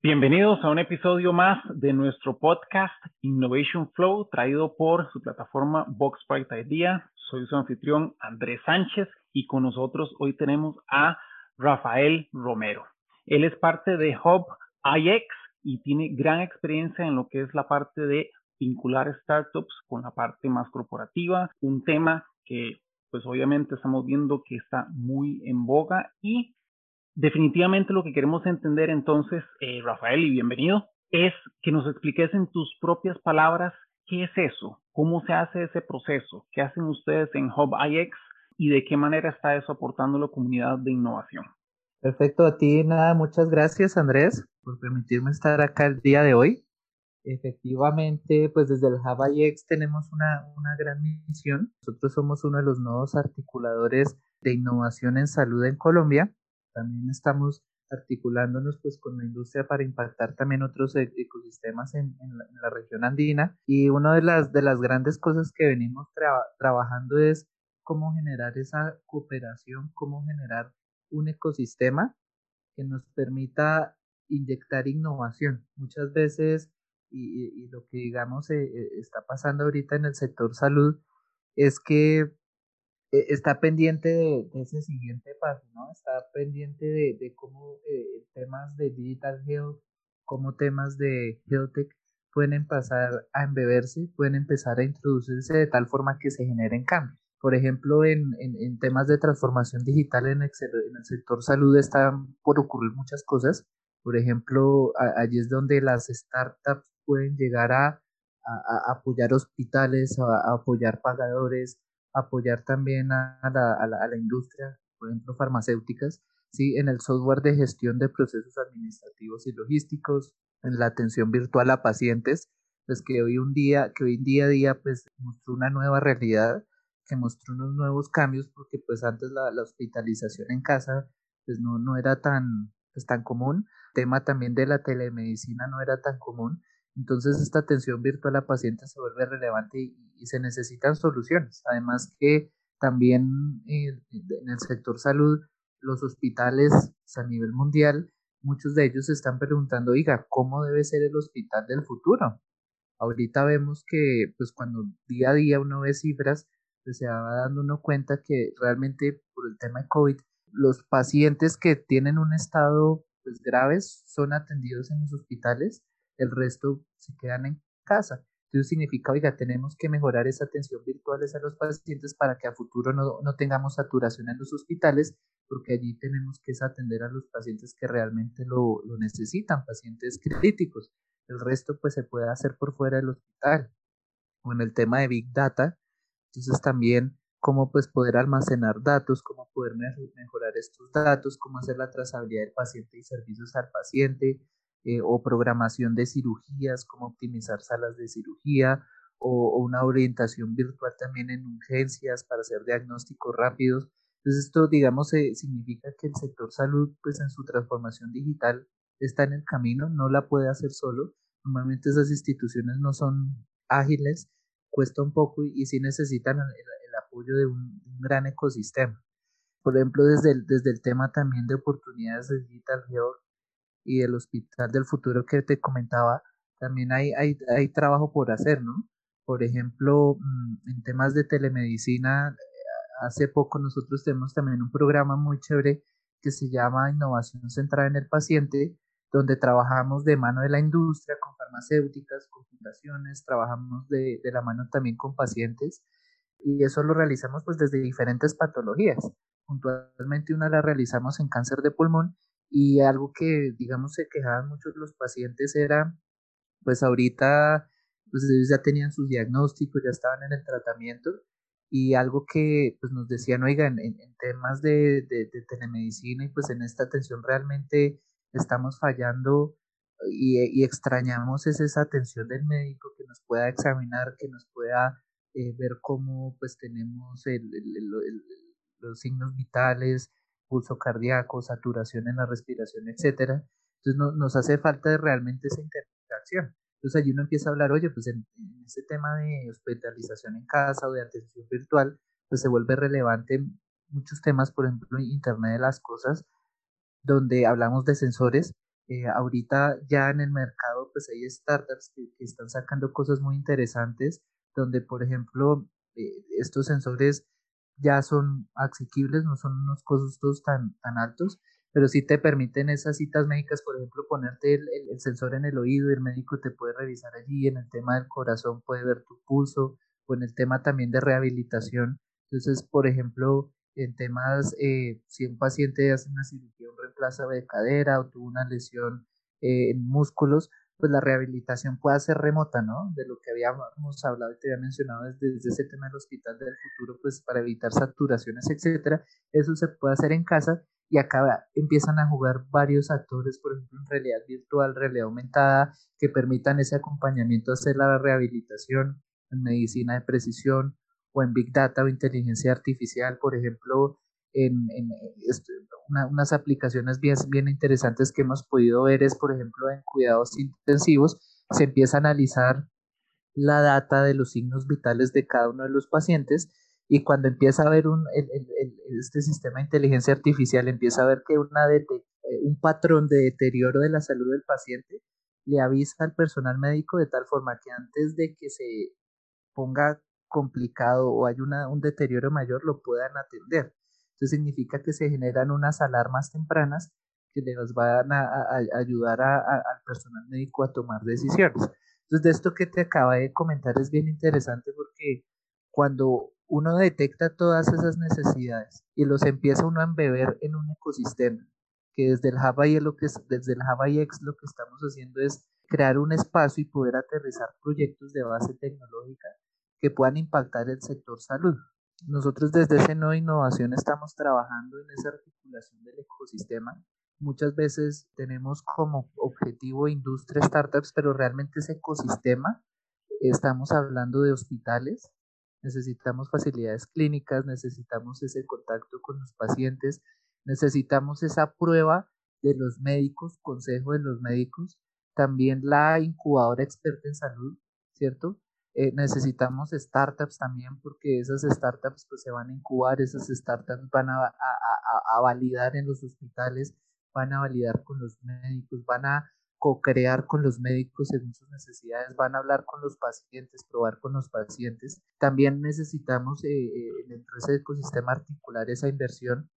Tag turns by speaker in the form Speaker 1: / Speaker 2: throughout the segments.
Speaker 1: Bienvenidos a un episodio más de nuestro podcast Innovation Flow, traído por su plataforma Box Idea. Soy su anfitrión Andrés Sánchez y con nosotros hoy tenemos a Rafael Romero. Él es parte de Hub IX y tiene gran experiencia en lo que es la parte de vincular startups con la parte más corporativa, un tema que pues obviamente estamos viendo que está muy en boga y definitivamente lo que queremos entender entonces, eh, Rafael, y bienvenido, es que nos expliques en tus propias palabras qué es eso, cómo se hace ese proceso, qué hacen ustedes en Hub IX y de qué manera está eso aportando la comunidad de innovación.
Speaker 2: Perfecto, a ti nada, muchas gracias Andrés por permitirme estar acá el día de hoy. Efectivamente, pues desde el Hub IX tenemos una, una gran misión. Nosotros somos uno de los nuevos articuladores de innovación en salud en Colombia también estamos articulándonos pues con la industria para impactar también otros e-, ecosistemas en, la, región andina y una de las de las grandes cosas que venimos trabajando es cómo generar esa cooperación, cómo generar un ecosistema que nos permita inyectar innovación. Muchas veces, y, lo que digamos eh, eh, está pasando ahorita en el sector salud, es que eh, está pendiente de, ese siguiente paso, ¿no? Está pendiente de, cómo eh, temas de digital health, cómo temas de health tech pueden pasar a embeberse, pueden empezar a introducirse de tal forma que se generen cambios. Por ejemplo, en, en, temas de transformación digital en el, en sector salud están por ocurrir muchas cosas. Por ejemplo, allí es donde las startups pueden llegar a, a, apoyar hospitales, a, apoyar pagadores, apoyar también a la, a la, industria, por ejemplo, farmacéuticas, ¿sí? en el software de gestión de procesos administrativos y logísticos, en la atención virtual a pacientes, pues que hoy un día, que hoy día a día pues mostró una nueva realidad, que mostró unos nuevos cambios, porque pues antes la, la hospitalización en casa pues no, no era tan, pues, tan común, el tema también de la telemedicina no era tan común, entonces esta atención virtual a pacientes se vuelve relevante y, se necesitan soluciones. Además que también eh, en el sector salud, los hospitales a nivel mundial, muchos de ellos se están preguntando, oiga, ¿cómo debe ser el hospital del futuro? Ahorita vemos que pues cuando día a día uno ve cifras, pues se va dando uno cuenta que realmente por el tema de COVID, los pacientes que tienen un estado pues graves son atendidos en los hospitales el resto se quedan en casa. Entonces significa, oiga, tenemos que mejorar esa atención virtual a los pacientes para que a futuro no, no, tengamos saturación en los hospitales, porque allí tenemos que atender a los pacientes que realmente lo, lo necesitan, pacientes críticos. El resto pues se puede hacer por fuera del hospital. O en el tema de Big Data, entonces también cómo pues poder almacenar datos, cómo poder mejorar estos datos, cómo hacer la trazabilidad del paciente y servicios al paciente, eh, o programación de cirugías, cómo optimizar salas de cirugía o, una orientación virtual también en urgencias para hacer diagnósticos rápidos. Entonces esto, digamos, eh, significa que el sector salud, pues en su transformación digital está en el camino, no la puede hacer solo. Normalmente esas instituciones no son ágiles, cuesta un poco y, sí necesitan el, apoyo de un, gran ecosistema. Por ejemplo, desde el, desde el tema también de oportunidades de Digital y el Hospital del Futuro que te comentaba, también hay, hay, hay trabajo por hacer, ¿no? Por ejemplo, mm, en temas de telemedicina, eh, hace poco nosotros tenemos también un programa muy chévere que se llama Innovación Centrada en el Paciente, donde trabajamos de mano de la industria, con farmacéuticas, con fundaciones, trabajamos de, de la mano también con pacientes y eso lo realizamos pues desde diferentes patologías. Puntualmente una la realizamos en cáncer de pulmón y algo que, digamos, se quejaban muchos los pacientes era, pues ahorita, pues ellos ya tenían sus diagnósticos, ya estaban en el tratamiento, y algo que pues nos decían, oigan, en, temas de, de, telemedicina y pues en esta atención realmente estamos fallando y, y, extrañamos es esa atención del médico que nos pueda examinar, que nos pueda eh, ver cómo pues tenemos el, los signos vitales, pulso cardíaco, saturación en la respiración, etcétera. Entonces nos hace falta realmente esa interacción. Entonces allí uno empieza a hablar, oye, pues en, ese tema de hospitalización en casa o de atención virtual, pues se vuelve relevante muchos temas, por ejemplo, Internet de las Cosas, donde hablamos de sensores Eh, ahorita ya en el mercado pues hay startups que, están sacando cosas muy interesantes donde por ejemplo eh, estos sensores ya son asequibles, no son unos costos tan, tan altos, pero sí te permiten esas citas médicas, por ejemplo, ponerte el, el, sensor en el oído el médico te puede revisar allí, en el tema del corazón puede ver tu pulso, o en el tema también de rehabilitación. Entonces, por ejemplo, en temas, eh, si un paciente hace una cirugía, un reemplazo de cadera o tuvo una lesión eh, en músculos, pues la rehabilitación puede ser remota, ¿no? De lo que habíamos hablado y te había mencionado desde, desde, ese tema del hospital del futuro, pues para evitar saturaciones, etcétera, eso se puede hacer en casa y acá empiezan a jugar varios actores, por ejemplo, en realidad virtual, realidad aumentada, que permitan ese acompañamiento, hacer la rehabilitación en medicina de precisión o en Big Data o inteligencia artificial, por ejemplo, en, en unas aplicaciones bien, bien interesantes que hemos podido ver es, por ejemplo, en cuidados intensivos, se empieza a analizar la data de los signos vitales de cada uno de los pacientes y cuando empieza a ver un, este sistema de inteligencia artificial, empieza a ver que una eh, un patrón de deterioro de la salud del paciente, le avisa al personal médico de tal forma que antes de que se ponga complicado o hay una, un deterioro mayor, lo puedan atender. Eso significa que se generan unas alarmas tempranas que les van a, ayudar al personal médico a tomar decisiones. Entonces, de esto que te acaba de comentar es bien interesante porque cuando uno detecta todas esas necesidades y los empieza uno a embeber en un ecosistema, que desde el Java y lo que desde el Java X lo que estamos haciendo es crear un espacio y poder aterrizar proyectos de base tecnológica que puedan impactar el sector salud. Nosotros desde Seno Innovación estamos trabajando en esa articulación del ecosistema. Muchas veces tenemos como objetivo industria startups, pero realmente ese ecosistema, estamos hablando de hospitales, necesitamos facilidades clínicas, necesitamos ese contacto con los pacientes, necesitamos esa prueba de los médicos, consejo de los médicos, también la incubadora experta en salud, ¿cierto? Eh, necesitamos startups también porque esas startups pues se van a incubar, esas startups van a, a validar en los hospitales, van a validar con los médicos, van a co-crear con los médicos según sus necesidades, van a hablar con los pacientes, probar con los pacientes. También necesitamos eh, eh, dentro de ese ecosistema articular esa inversión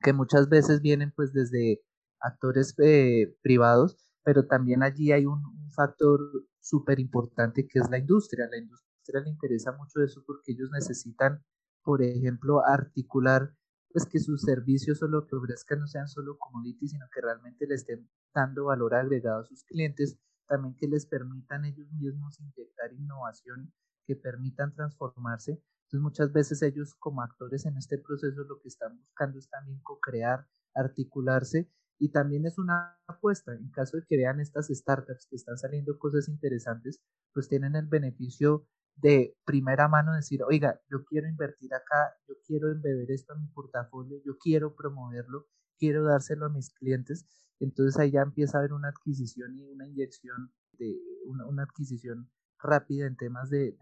Speaker 2: que muchas veces vienen pues desde actores eh, privados, pero también allí hay un factor súper importante que es la industria. La industria le interesa mucho eso porque ellos necesitan, por ejemplo, articular pues que sus servicios o lo que ofrezcan no sean solo commodities, sino que realmente le estén dando valor agregado a sus clientes, también que les permitan ellos mismos inyectar innovación, que permitan transformarse. Entonces muchas veces ellos como actores en este proceso lo que están buscando es también co-crear, articularse y también es una apuesta. En caso de que vean estas startups que están saliendo cosas interesantes, pues tienen el beneficio de primera mano decir, oiga, yo quiero invertir acá, yo quiero embeber esto a mi portafolio, yo quiero promoverlo, quiero dárselo a mis clientes. Entonces ahí ya empieza a haber una adquisición y una inyección de una, adquisición rápida en temas de,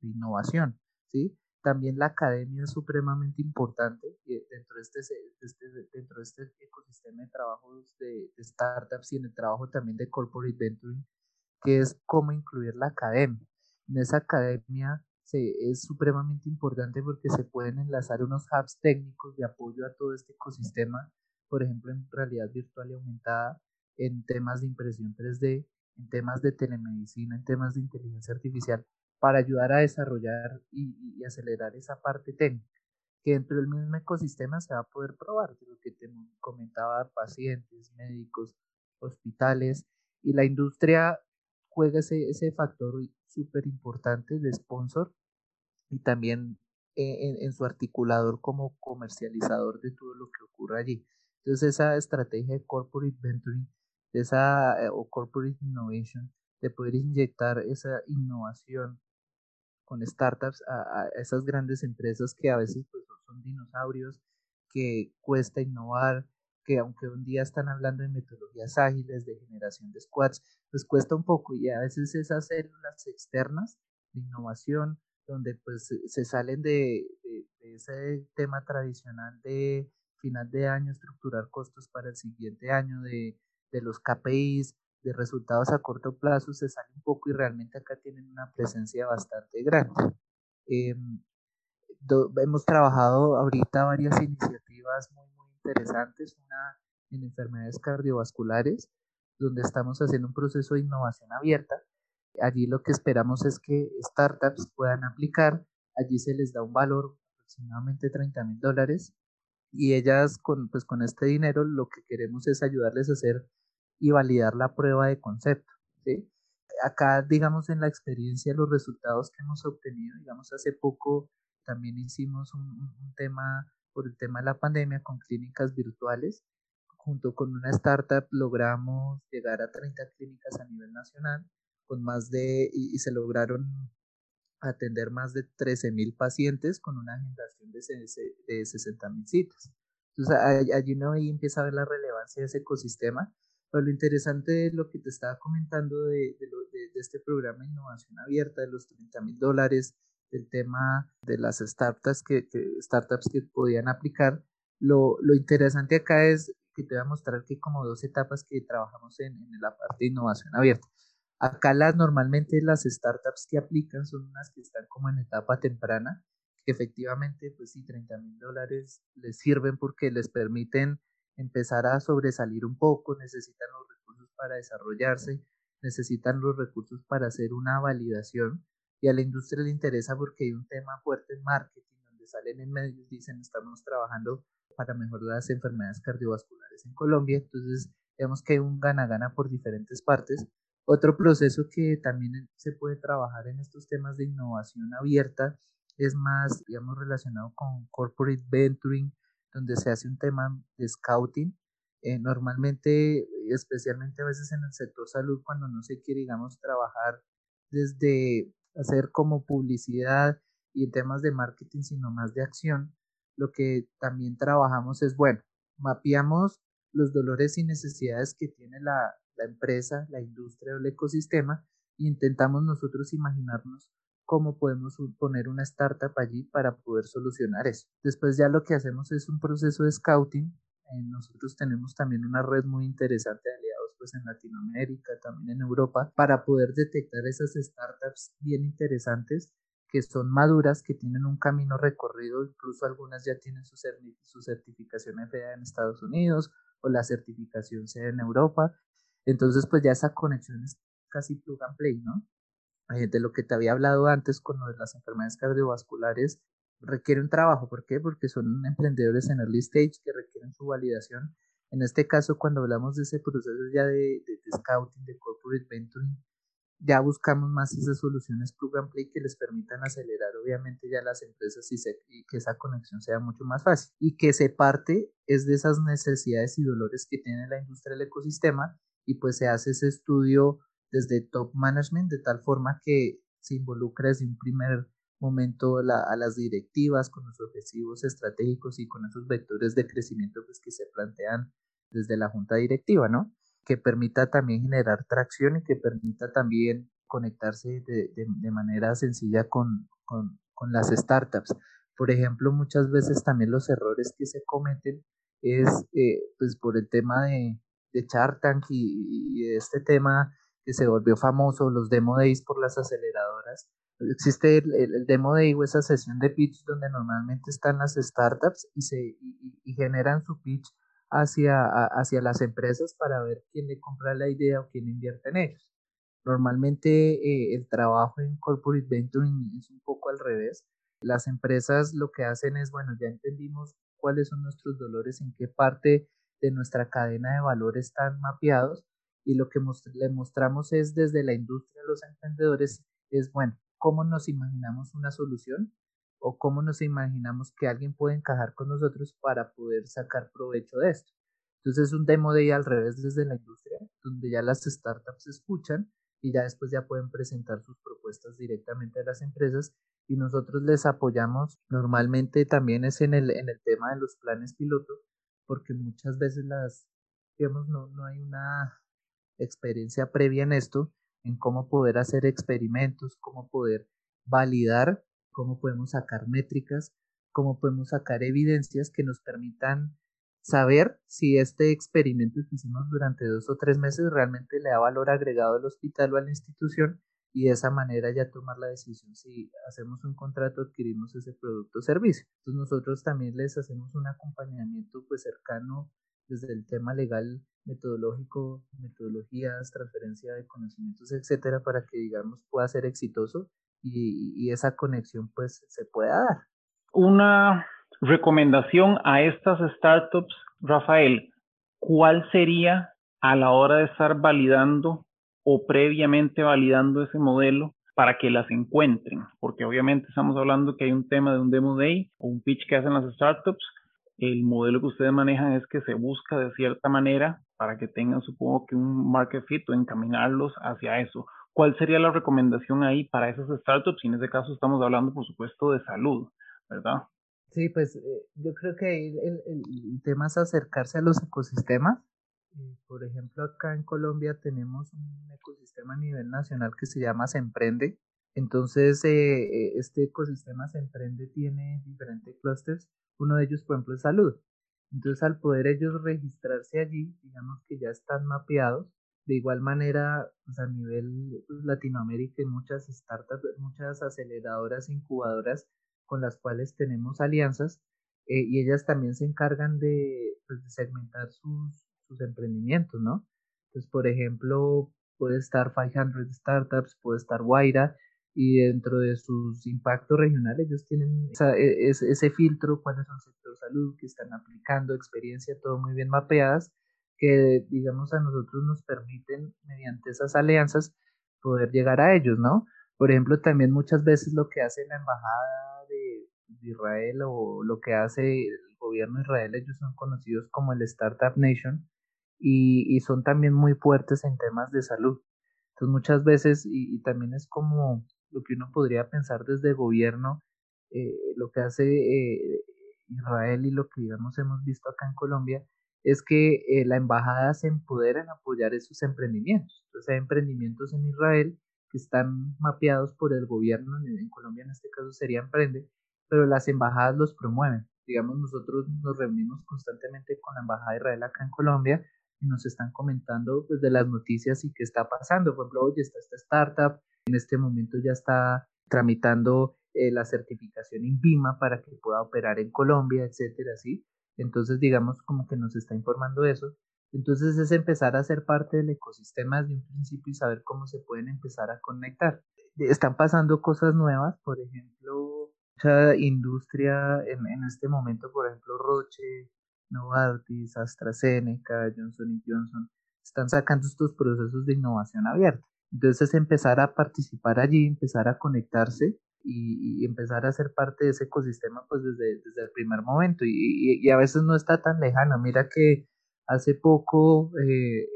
Speaker 2: innovación, ¿sí? También la academia es supremamente importante dentro de este, este, dentro de este ecosistema de trabajos de, de startups y en el trabajo también de corporate venturing, que es cómo incluir la academia. En esa academia se, es supremamente importante porque se pueden enlazar unos hubs técnicos de apoyo a todo este ecosistema, por ejemplo, en realidad virtual y aumentada, en temas de impresión 3D, en temas de telemedicina, en temas de inteligencia artificial, para ayudar a desarrollar y, acelerar esa parte técnica, que dentro del mismo ecosistema se va a poder probar, lo que te comentaba, pacientes, médicos, hospitales, y la industria juega ese, ese factor súper importante de sponsor y también en, su articulador como comercializador de todo lo que ocurre allí. Entonces esa estrategia de corporate venturing, de esa, eh, o corporate innovation, de poder inyectar esa innovación con startups a, esas grandes empresas que a veces pues, son dinosaurios, que cuesta innovar, que aunque un día están hablando de metodologías ágiles, de generación de squads, pues cuesta un poco. Y a veces esas células externas de innovación, donde pues se salen de, ese tema tradicional de final de año, estructurar costos para el siguiente año, de de los KPIs, de resultados a corto plazo, se sale un poco y realmente acá tienen una presencia bastante grande. Em, hemos trabajado ahorita varias iniciativas muy, muy interesantes, una en enfermedades cardiovasculares, donde estamos haciendo un proceso de innovación abierta. Allí lo que esperamos es que startups puedan aplicar, allí se les da un valor aproximadamente 30 mil dólares y ellas con, pues, con este dinero lo que queremos es ayudarles a hacer y validar la prueba de concepto. ¿sí? Acá, digamos, en la experiencia, los resultados que hemos obtenido, digamos, hace poco también hicimos un, un tema por el tema de la pandemia con clínicas virtuales. Junto con una startup logramos llegar a 30 clínicas a nivel nacional con más de, y, se lograron atender más de 13 mil pacientes con una agendación de, de 60 mil citas. Entonces allí uno ahí empieza a ver la relevancia de ese ecosistema pero lo interesante de lo que te estaba comentando de, de, este programa innovación abierta, de los 30 mil dólares, del tema de las startups que, startups que podían aplicar, lo, lo, interesante acá es que te voy a mostrar que como dos etapas que trabajamos en, en la parte de innovación abierta. Acá las, normalmente las startups que aplican son unas que están como en etapa temprana, que efectivamente, pues sí, 30 mil dólares les sirven porque les permiten empezar a sobresalir un poco, necesitan los recursos para desarrollarse, necesitan los recursos para hacer una validación y a la industria le interesa porque hay un tema fuerte en marketing donde salen en medios, dicen estamos trabajando para mejorar las enfermedades cardiovasculares en Colombia, entonces vemos que hay un gana-gana por diferentes partes. Otro proceso que también se puede trabajar en estos temas de innovación abierta es más, digamos, relacionado con corporate venturing, donde se hace un tema de scouting. Eh, normalmente, especialmente a veces en el sector salud, cuando no se quiere, digamos, trabajar desde hacer como publicidad y en temas de marketing, sino más de acción, lo que también trabajamos es, bueno, mapeamos los dolores y necesidades que tiene la, la empresa, la industria o el ecosistema e intentamos nosotros imaginarnos cómo podemos poner una startup allí para poder solucionar eso. Después ya lo que hacemos es un proceso de scouting. Eh, nosotros tenemos también una red muy interesante de aliados pues en Latinoamérica, también en Europa, para poder detectar esas startups bien interesantes que son maduras, que tienen un camino recorrido, incluso algunas ya tienen su, su certificación FDA en Estados Unidos o la certificación sea en Europa. Entonces, pues ya esa conexión es casi plug and play, ¿no? Eh, de lo que te había hablado antes con lo de las enfermedades cardiovasculares, requiere un trabajo. ¿Por qué? Porque son emprendedores en early stage que requieren su validación. En este caso, cuando hablamos de ese proceso ya de, de, scouting, de corporate venturing, ya buscamos más esas soluciones plug and play que les permitan acelerar obviamente ya las empresas y, y, que esa conexión sea mucho más fácil y que se parte es de esas necesidades y dolores que tiene la industria del ecosistema y pues se hace ese estudio desde top management, de tal forma que se involucra desde un primer momento a las directivas con los objetivos estratégicos y con esos vectores de crecimiento pues, que se plantean desde la junta directiva, ¿no? Que permita también generar tracción y que permita también conectarse de, manera sencilla con, con, con, las startups. Por ejemplo, muchas veces también los errores que se cometen es eh, pues por el tema de, de y este tema que se volvió famoso, los demo days por las aceleradoras. Existe el, demo day o esa sesión de pitch donde normalmente están las startups y, se, y, generan su pitch hacia, hacia las empresas para ver quién le compra la idea o quién invierte en ellos. Normalmente eh, el trabajo en corporate venturing es un poco al revés. Las empresas lo que hacen es, bueno, ya entendimos cuáles son nuestros dolores, en qué parte de nuestra cadena de valor están mapeados y lo que le mostramos es desde la industria a los emprendedores es, bueno, cómo nos imaginamos una solución o cómo nos imaginamos que alguien puede encajar con nosotros para poder sacar provecho de esto. Entonces es un demo de al revés desde la industria, donde ya las startups escuchan y ya después ya pueden presentar sus propuestas directamente a las empresas y nosotros les apoyamos. Normalmente también es en el, en el tema de los planes piloto, porque muchas veces las, digamos, no, no hay una experiencia previa en esto, en cómo poder hacer experimentos, cómo poder validar, cómo podemos sacar métricas, cómo podemos sacar evidencias que nos permitan saber si este experimento que hicimos durante dos o tres meses realmente le da valor agregado al hospital o a la institución y de esa manera ya tomar la decisión si hacemos un contrato, adquirimos ese producto o servicio. Entonces nosotros también les hacemos un acompañamiento pues cercano desde el tema legal, metodológico, metodologías, transferencia de conocimientos, etcétera, para que digamos pueda ser exitoso y, esa conexión pues se pueda dar.
Speaker 1: Una recomendación a estas startups, Rafael, ¿cuál sería a la hora de estar validando o previamente validando ese modelo para que las encuentren? Porque obviamente estamos hablando que hay un tema de un demo day o un pitch que hacen las startups. El modelo que ustedes manejan es que se busca de cierta manera para que tengan, supongo que un market fit o encaminarlos hacia eso. ¿Cuál sería la recomendación ahí para esas startups? Y en este caso estamos hablando, por supuesto, de salud, ¿verdad?
Speaker 2: Sí, pues eh, yo creo que el, el, tema es acercarse a los ecosistemas. Eh, por ejemplo, acá en Colombia tenemos un ecosistema a nivel nacional que se llama Se Emprende. Entonces, eh, este ecosistema Se Emprende tiene diferentes clusters. Uno de ellos, por ejemplo, es salud. Entonces, al poder ellos registrarse allí, digamos que ya están mapeados. De igual manera, pues a nivel pues, Latinoamérica, muchas startups, muchas aceleradoras, incubadoras con las cuales tenemos alianzas eh, y ellas también se encargan de, pues, segmentar sus, sus, emprendimientos, ¿no? Entonces, por ejemplo, puede estar 500 Startups, puede estar Guaira y dentro de sus impactos regionales ellos tienen e, ese filtro, cuáles son sector salud que están aplicando, experiencia, todo muy bien mapeadas, que digamos a nosotros nos permiten mediante esas alianzas poder llegar a ellos, ¿no? Por ejemplo, también muchas veces lo que hace la embajada de Israel o lo que hace el gobierno de Israel, ellos son conocidos como el Startup Nation y, y son también muy fuertes en temas de salud. Entonces muchas veces, y, también es como lo que uno podría pensar desde gobierno, eh, lo que hace eh, Israel y lo que digamos hemos visto acá en Colombia, es que eh, la embajada se empodera en apoyar esos emprendimientos. Entonces hay emprendimientos en Israel que están mapeados por el gobierno, en Colombia en este caso sería Emprende, pero las embajadas los promueven. Digamos, nosotros nos reunimos constantemente con la Embajada de Israel acá en Colombia y nos están comentando pues, de las noticias y qué está pasando. Por ejemplo, oye, está esta startup, en este momento ya está tramitando eh, la certificación INVIMA para que pueda operar en Colombia, etcétera, ¿sí? Entonces, digamos, como que nos está informando eso. Entonces es empezar a ser parte del ecosistema desde un principio y saber cómo se pueden empezar a conectar. Están pasando cosas nuevas, por ejemplo, mucha industria en, en este momento, por ejemplo, Roche, Novartis, AstraZeneca, Johnson Johnson, están sacando estos procesos de innovación abierta. Entonces empezar a participar allí, empezar a conectarse y, empezar a ser parte de ese ecosistema pues desde, desde el primer momento y, y, a veces no está tan lejano. Mira que hace poco eh,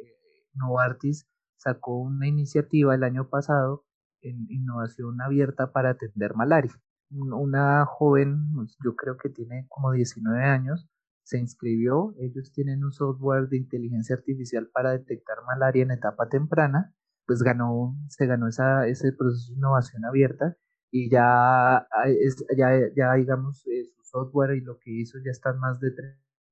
Speaker 2: Novartis sacó una iniciativa el año pasado en innovación abierta para atender malaria una joven, pues, yo creo que tiene como 19 años, se inscribió. Ellos tienen un software de inteligencia artificial para detectar malaria en etapa temprana. Pues ganó, se ganó esa, ese proceso de innovación abierta y ya, ya, ya digamos, eh, su software y lo que hizo ya están más de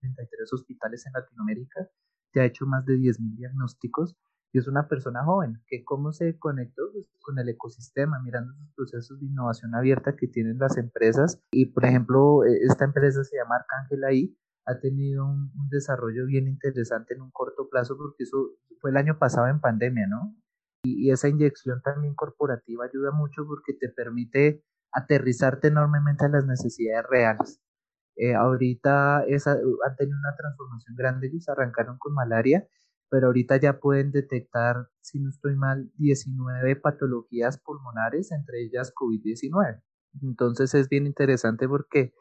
Speaker 2: 33 hospitales en Latinoamérica, ya ha hecho más de 10.000 diagnósticos y es una persona joven, que cómo se conectó pues, con el ecosistema, mirando esos procesos de innovación abierta que tienen las empresas. Y por ejemplo, e, esta empresa se llama Arcángel ahí, ha tenido un, desarrollo bien interesante en un corto plazo, porque eso fue el año pasado en pandemia, ¿no? Y, esa inyección también corporativa ayuda mucho porque te permite aterrizarte enormemente a las necesidades reales. Eh, ahorita esa, han tenido una transformación grande, ellos arrancaron con malaria pero ahorita ya pueden detectar, si no estoy mal, 19 patologías pulmonares, entre ellas COVID-19. Entonces es bien interesante porque,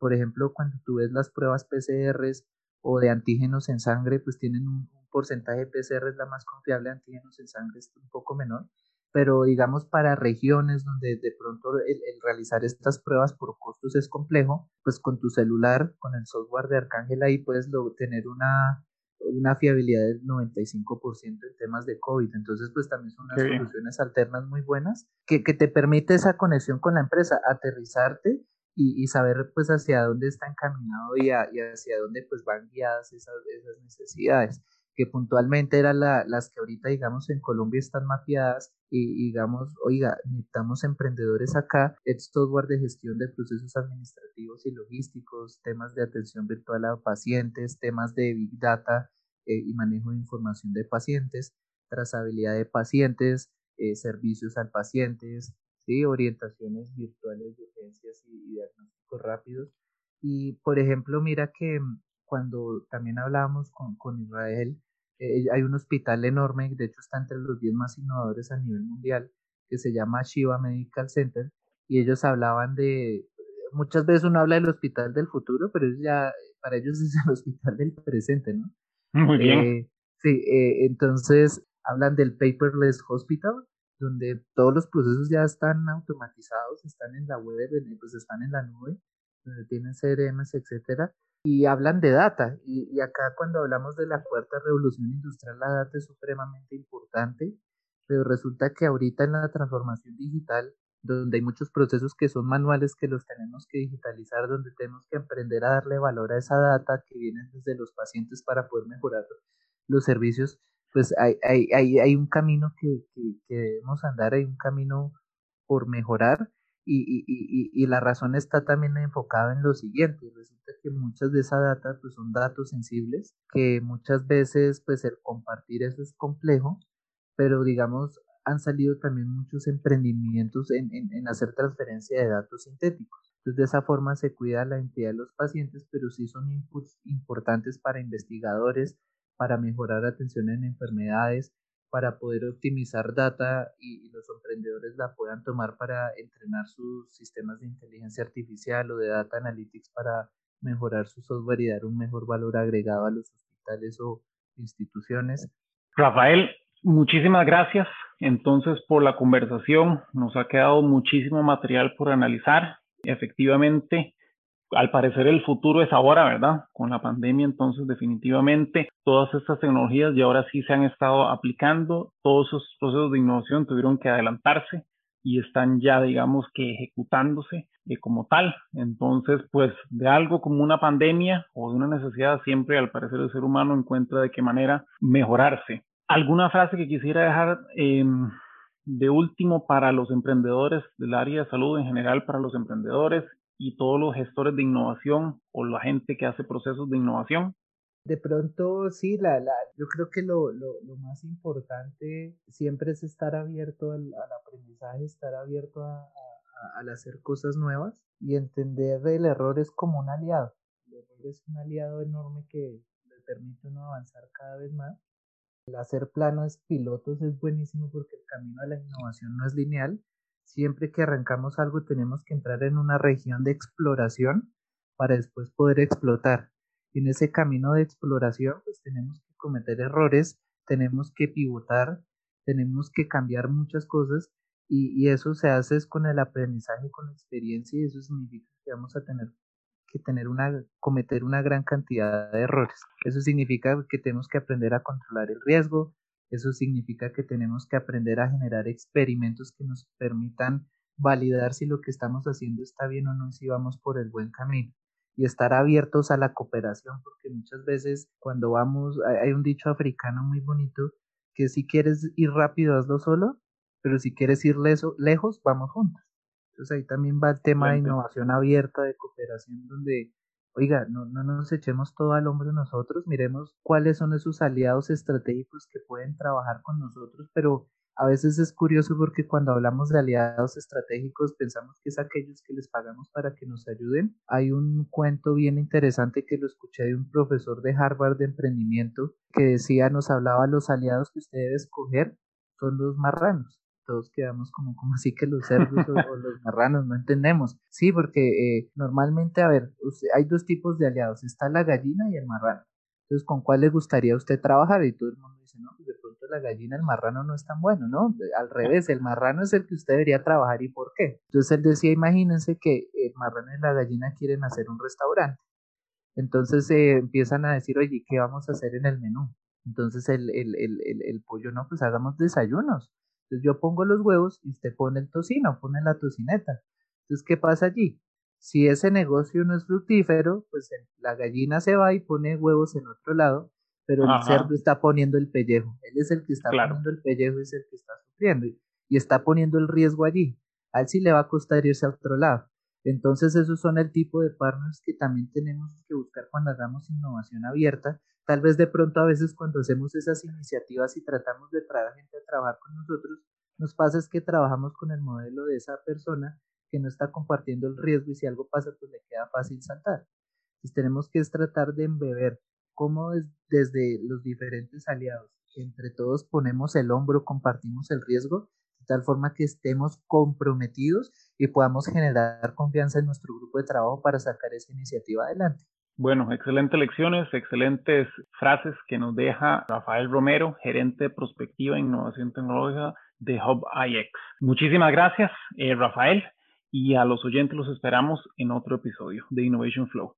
Speaker 2: por ejemplo, cuando tú ves las pruebas PCRs o de antígenos en sangre, pues tienen un, porcentaje de PCR la más confiable, antígenos en sangre es un poco menor, pero digamos para regiones donde de pronto el, el, realizar estas pruebas por costos es complejo, pues con tu celular, con el software de Arcángel ahí puedes tener una una fiabilidad del 95% en temas de COVID. Entonces, pues también son unas soluciones alternas muy buenas que, que te permite esa conexión con la empresa, aterrizarte y, saber pues hacia dónde está encaminado y, hacia dónde pues van guiadas esas, esas necesidades que puntualmente eran las que ahorita digamos en Colombia están mapeadas y digamos, oiga, necesitamos emprendedores acá, es software de gestión de procesos administrativos y logísticos, temas de atención virtual a pacientes, temas de big data eh, y manejo de información de pacientes, trazabilidad de pacientes, eh, servicios al pacientes, ¿sí? orientaciones virtuales de urgencias y, diagnósticos rápidos. Y, por ejemplo, mira que cuando también hablábamos con, con Israel, eh, hay un hospital enorme, de hecho está entre los 10 más innovadores a nivel mundial, que se llama Shiva Medical Center, y ellos hablaban de, muchas veces uno habla del hospital del futuro, pero ya, para ellos es el hospital del presente, ¿no?
Speaker 1: Muy bien. Eh,
Speaker 2: sí, eh, entonces hablan del paperless hospital, donde todos los procesos ya están automatizados, están en la web, pues están en la nube, donde tienen CRMs, etcétera, y hablan de data. Y, acá cuando hablamos de la cuarta revolución industrial, la data es supremamente importante, pero resulta que ahorita en la transformación digital, donde hay muchos procesos que son manuales que los tenemos que digitalizar, donde tenemos que aprender a darle valor a esa data que viene desde los pacientes para poder mejorar los servicios, pues hay, hay, hay, hay un camino que, que, debemos andar, hay un camino por mejorar y, y, y, y, la razón está también enfocada en lo siguiente, resulta que muchas de esas data pues son datos sensibles, que muchas veces pues el compartir eso es complejo, pero digamos han salido también muchos emprendimientos en, en, en hacer transferencia de datos sintéticos. Entonces de esa forma se cuida la identidad de los pacientes, pero sí son inputs importantes para investigadores, para mejorar atención en enfermedades, para poder optimizar data y, los emprendedores la puedan tomar para entrenar sus sistemas de inteligencia artificial o de data analytics para mejorar su software y dar un mejor valor agregado a los hospitales o instituciones.
Speaker 1: Rafael, muchísimas gracias entonces por la conversación. Nos ha quedado muchísimo material por analizar. Efectivamente, al parecer el futuro es ahora, ¿verdad? Con la pandemia, entonces definitivamente todas estas tecnologías y ahora sí se han estado aplicando, todos esos procesos de innovación tuvieron que adelantarse y están ya, digamos que ejecutándose eh, como tal. Entonces, pues de algo como una pandemia o de una necesidad, siempre al parecer el ser humano encuentra de qué manera mejorarse. ¿Alguna frase que quisiera dejar em, de último para los emprendedores del área de salud en general, para los emprendedores y todos los gestores de innovación o la gente que hace procesos de innovación?
Speaker 2: De pronto, sí, la, la, yo creo que lo, lo, lo más importante siempre es estar abierto al, aprendizaje, estar abierto a, a, al hacer cosas nuevas y entender el error es como un aliado. El error es un aliado enorme que le permite uno avanzar cada vez más. El hacer planos pilotos es buenísimo porque el camino a la innovación no es lineal, Siempre que arrancamos algo tenemos que entrar en una región de exploración para después poder explotar. Y en ese camino de exploración pues tenemos que cometer errores, tenemos que pivotar, tenemos que cambiar muchas cosas y, eso se hace con el aprendizaje, con la experiencia y eso significa que vamos a tener que tener una, cometer una gran cantidad de errores. Eso significa que tenemos que aprender a controlar el riesgo, eso significa que tenemos que aprender a generar experimentos que nos permitan validar si lo que estamos haciendo está bien o no, si vamos por el buen camino. Y estar abiertos a la cooperación, porque muchas veces cuando vamos, hay un dicho africano muy bonito, que si quieres ir rápido, hazlo solo, pero si quieres ir lejos, vamos juntos. Entonces ahí también va el tema de innovación abierta, de cooperación, donde oiga, no, no nos echemos todo al hombro nosotros, miremos cuáles son esos aliados estratégicos que pueden trabajar con nosotros, pero a veces es curioso porque cuando hablamos de aliados estratégicos pensamos que es aquellos que les pagamos para que nos ayuden. Hay un cuento bien interesante que lo escuché de un profesor de Harvard de emprendimiento que decía, nos hablaba los aliados que usted debe escoger son los marranos todos quedamos como, como así que los cerdos o, los marranos, no entendemos. Sí, porque eh, normalmente, a ver, hay dos tipos de aliados, está la gallina y el marrano. Entonces, ¿con cuál le gustaría a usted trabajar? Y todo el mundo dice, no, pues de pronto la gallina, el marrano no es tan bueno, ¿no? Al revés, el marrano es el que usted debería trabajar y por qué. Entonces él decía, imagínense que el marrano y la gallina quieren hacer un restaurante. Entonces eh, empiezan a decir, oye, ¿qué vamos a hacer en el menú? Entonces el, el, el, el, pollo, no, pues hagamos desayunos. Entonces yo pongo los huevos y usted pone el tocino, pone la tocineta. Entonces, ¿qué pasa allí? Si ese negocio no es fructífero, pues la gallina se va y pone huevos en otro lado, pero el cerdo está poniendo el pellejo. Él es el que está poniendo el pellejo, es el que está sufriendo y, está poniendo el riesgo allí. A él sí le va a costar irse a otro lado. Entonces esos son el tipo de partners que también tenemos que buscar cuando hagamos innovación abierta. Tal vez de pronto a veces cuando hacemos esas iniciativas y tratamos de traer gente a trabajar con nosotros, nos pasa es que trabajamos con el modelo de esa persona que no está compartiendo el riesgo y si algo pasa pues le queda fácil saltar. Entonces tenemos que tratar de embeber cómo desde los diferentes aliados, entre todos ponemos el hombro, compartimos el riesgo, de tal forma que estemos comprometidos y podamos generar confianza en nuestro grupo de trabajo para sacar esa iniciativa adelante.
Speaker 1: Bueno, excelentes lecciones, excelentes frases que nos deja Rafael Romero, gerente de prospectiva e innovación tecnológica de Hub IX. Muchísimas gracias, eh, Rafael, y a los oyentes los esperamos en otro episodio de Innovation Flow.